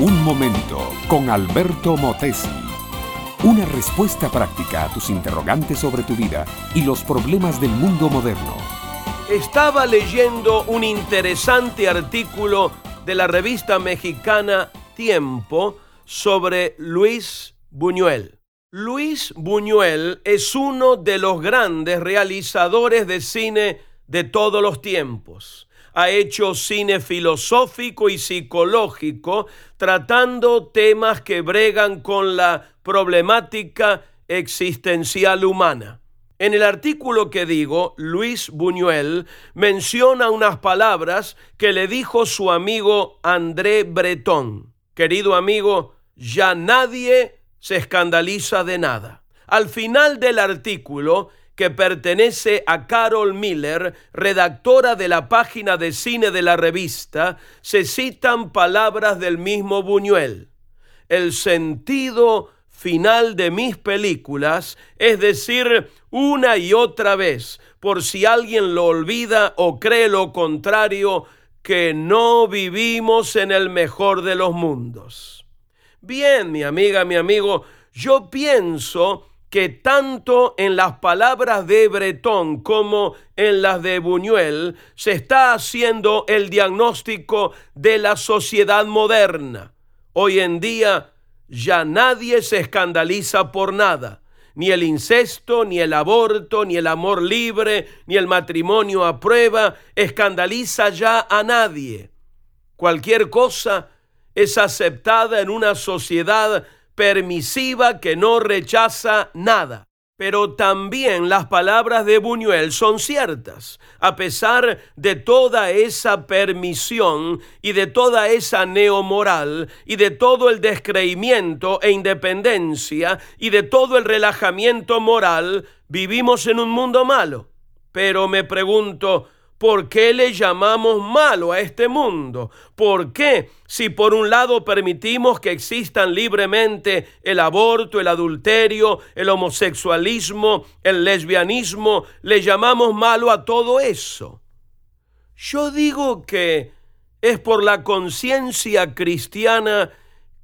Un momento con Alberto Motesi. Una respuesta práctica a tus interrogantes sobre tu vida y los problemas del mundo moderno. Estaba leyendo un interesante artículo de la revista mexicana Tiempo sobre Luis Buñuel. Luis Buñuel es uno de los grandes realizadores de cine de todos los tiempos ha hecho cine filosófico y psicológico tratando temas que bregan con la problemática existencial humana. En el artículo que digo, Luis Buñuel menciona unas palabras que le dijo su amigo André Breton. Querido amigo, ya nadie se escandaliza de nada. Al final del artículo, que pertenece a Carol Miller, redactora de la página de cine de la revista, se citan palabras del mismo Buñuel. El sentido final de mis películas, es decir, una y otra vez, por si alguien lo olvida o cree lo contrario, que no vivimos en el mejor de los mundos. Bien, mi amiga, mi amigo, yo pienso que tanto en las palabras de Bretón como en las de Buñuel se está haciendo el diagnóstico de la sociedad moderna. Hoy en día ya nadie se escandaliza por nada, ni el incesto, ni el aborto, ni el amor libre, ni el matrimonio a prueba escandaliza ya a nadie. Cualquier cosa es aceptada en una sociedad permisiva que no rechaza nada. Pero también las palabras de Buñuel son ciertas, a pesar de toda esa permisión y de toda esa neomoral y de todo el descreimiento e independencia y de todo el relajamiento moral, vivimos en un mundo malo. Pero me pregunto, ¿Por qué le llamamos malo a este mundo? ¿Por qué, si por un lado permitimos que existan libremente el aborto, el adulterio, el homosexualismo, el lesbianismo, le llamamos malo a todo eso? Yo digo que es por la conciencia cristiana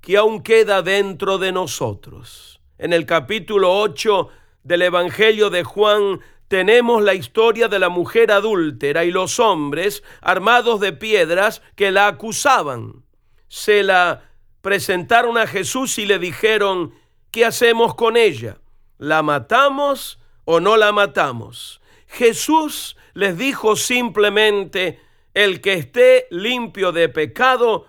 que aún queda dentro de nosotros. En el capítulo 8 del Evangelio de Juan tenemos la historia de la mujer adúltera y los hombres armados de piedras que la acusaban. Se la presentaron a Jesús y le dijeron, ¿qué hacemos con ella? ¿La matamos o no la matamos? Jesús les dijo simplemente, el que esté limpio de pecado,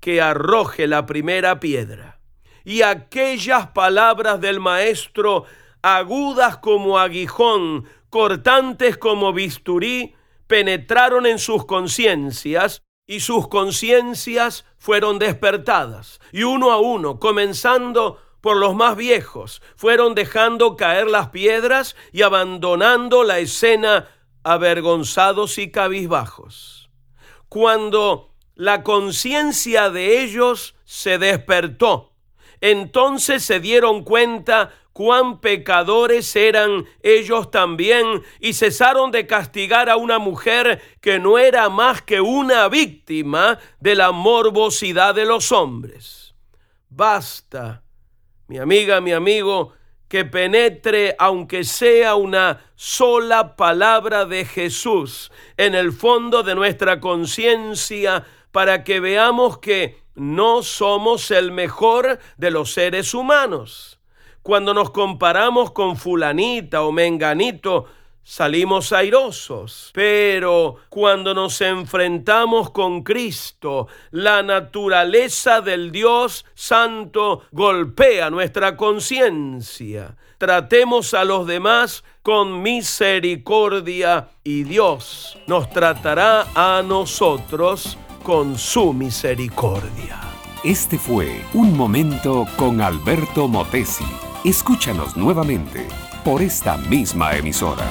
que arroje la primera piedra. Y aquellas palabras del Maestro agudas como aguijón, cortantes como bisturí, penetraron en sus conciencias y sus conciencias fueron despertadas. Y uno a uno, comenzando por los más viejos, fueron dejando caer las piedras y abandonando la escena avergonzados y cabizbajos. Cuando la conciencia de ellos se despertó, entonces se dieron cuenta cuán pecadores eran ellos también y cesaron de castigar a una mujer que no era más que una víctima de la morbosidad de los hombres. Basta, mi amiga, mi amigo, que penetre, aunque sea una sola palabra de Jesús, en el fondo de nuestra conciencia, para que veamos que no somos el mejor de los seres humanos cuando nos comparamos con fulanita o menganito, salimos airosos. Pero cuando nos enfrentamos con Cristo, la naturaleza del Dios Santo golpea nuestra conciencia. Tratemos a los demás con misericordia y Dios nos tratará a nosotros con su misericordia. Este fue Un Momento con Alberto Motesi. Escúchanos nuevamente por esta misma emisora.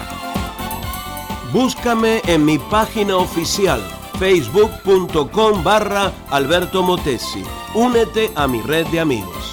Búscame en mi página oficial facebook.com barra Alberto Motesi. Únete a mi red de amigos.